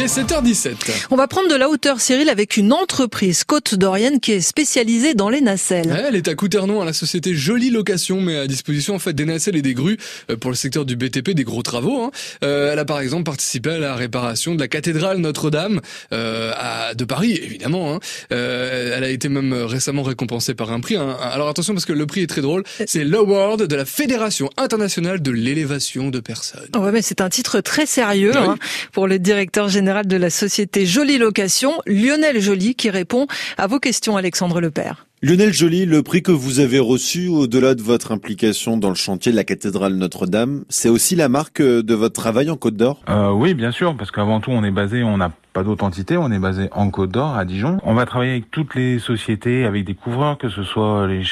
Il est 7h17. On va prendre de la hauteur, Cyril, avec une entreprise côte d'Orienne qui est spécialisée dans les nacelles. elle est à Couternon, à la société Jolie Location, mais à disposition en fait des nacelles et des grues euh, pour le secteur du BTP, des gros travaux. Hein. Euh, elle a par exemple participé à la réparation de la cathédrale Notre-Dame euh, de Paris, évidemment. Hein. Euh, elle a été même récemment récompensée par un prix. Hein. Alors attention parce que le prix est très drôle. C'est l'award de la Fédération internationale de l'élévation de personnes. Ouais, mais c'est un titre très sérieux hein, pour le directeur général de la société Jolie Location, Lionel Joly, qui répond à vos questions, Alexandre Lepère. Lionel Joly, le prix que vous avez reçu au-delà de votre implication dans le chantier de la cathédrale Notre-Dame, c'est aussi la marque de votre travail en Côte d'Or? Euh, Oui, bien sûr, parce qu'avant tout, on est basé, on a pas d'autre entité, on est basé en Côte d'Or, à Dijon. On va travailler avec toutes les sociétés, avec des couvreurs, que ce soit les,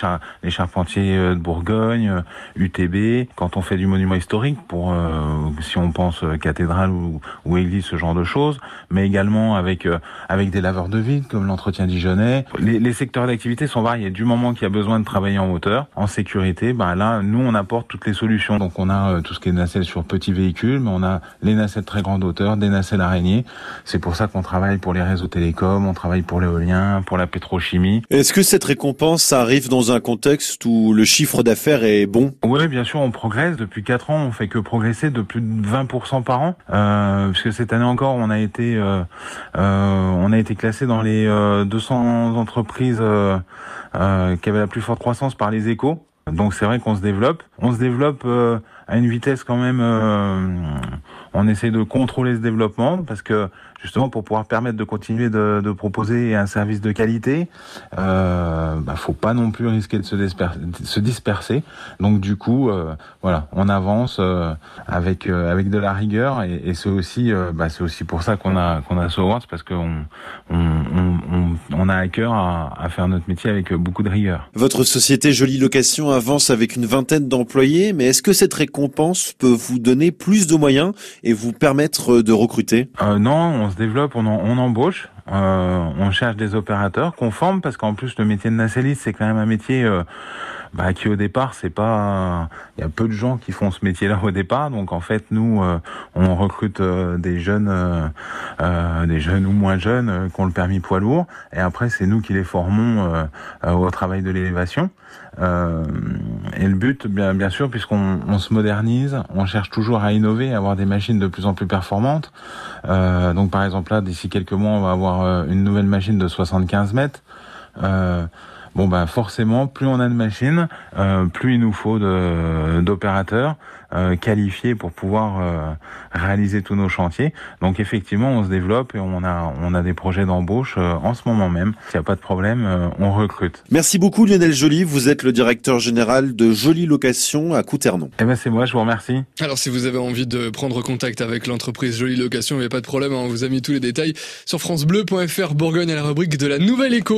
charpentiers euh, de Bourgogne, UTB, euh, quand on fait du monument historique, pour euh, si on pense cathédrale ou, église, ce genre de choses, mais également avec avec des laveurs de vide, comme l'entretien dijonnais. Les, les secteurs d'activité sont variés. Du moment qu'il y a besoin de travailler en hauteur, en sécurité, ben là, nous, on apporte toutes les solutions. Donc on a tout ce qui est nacelle sur petits véhicules, mais on a les nacelles très grande hauteur, des nacelles araignées. C'est pour ça qu'on travaille pour les réseaux télécoms, on travaille pour l'éolien, pour la pétrochimie. Est-ce que cette récompense arrive dans un contexte où le chiffre d'affaires est bon? Oui, bien sûr, on progresse. Depuis 4 ans, on fait que progresser de plus de 20% par an. Euh, puisque cette année encore, on a été, euh, euh, on a été classé dans les 200 entreprises qui avaient la plus forte croissance par les échos. Donc c'est vrai qu'on se développe. On se développe à une vitesse quand même on essaie de contrôler ce développement parce que justement pour pouvoir permettre de continuer de, de proposer un service de qualité, euh, bah, faut pas non plus risquer de se, disperser. De se disperser. Donc du coup, euh, voilà, on avance euh, avec euh, avec de la rigueur et, et c'est aussi euh, bah, c'est aussi pour ça qu'on a qu'on a parce qu'on on, on, on, a à cœur à, à, faire notre métier avec beaucoup de rigueur. Votre société Jolie Location avance avec une vingtaine d'employés, mais est-ce que cette récompense peut vous donner plus de moyens et vous permettre de recruter? Euh, Non, on se développe, on, on embauche, euh, on cherche des opérateurs qu'on forme parce qu'en plus le métier de nacelliste c'est quand même un métier euh, bah, qui au départ c'est pas il y a peu de gens qui font ce métier-là au départ. Donc en fait nous euh, on recrute euh, des jeunes euh, des jeunes ou moins jeunes qui ont le permis poids lourd. Et après c'est nous qui les formons au travail de l'élévation. Et le but bien bien sûr puisqu'on on se modernise on cherche toujours à innover à avoir des machines de plus en plus performantes. Donc par exemple là d'ici quelques mois on va avoir une nouvelle machine de 75 mètres bon ben forcément, plus on a de machines, euh, plus il nous faut d'opérateurs euh, qualifiés pour pouvoir euh, réaliser tous nos chantiers. Donc effectivement, on se développe et on a on a des projets d'embauche euh, en ce moment même. S'il n'y a pas de problème, euh, on recrute. Merci beaucoup Lionel Joly. Vous êtes le directeur général de Jolie Location à Couternon. Eh ben c'est moi, je vous remercie. Alors si vous avez envie de prendre contact avec l'entreprise Jolie Location, il n'y a pas de problème, hein. on vous a mis tous les détails sur francebleu.fr Bourgogne à la rubrique de la Nouvelle Écho.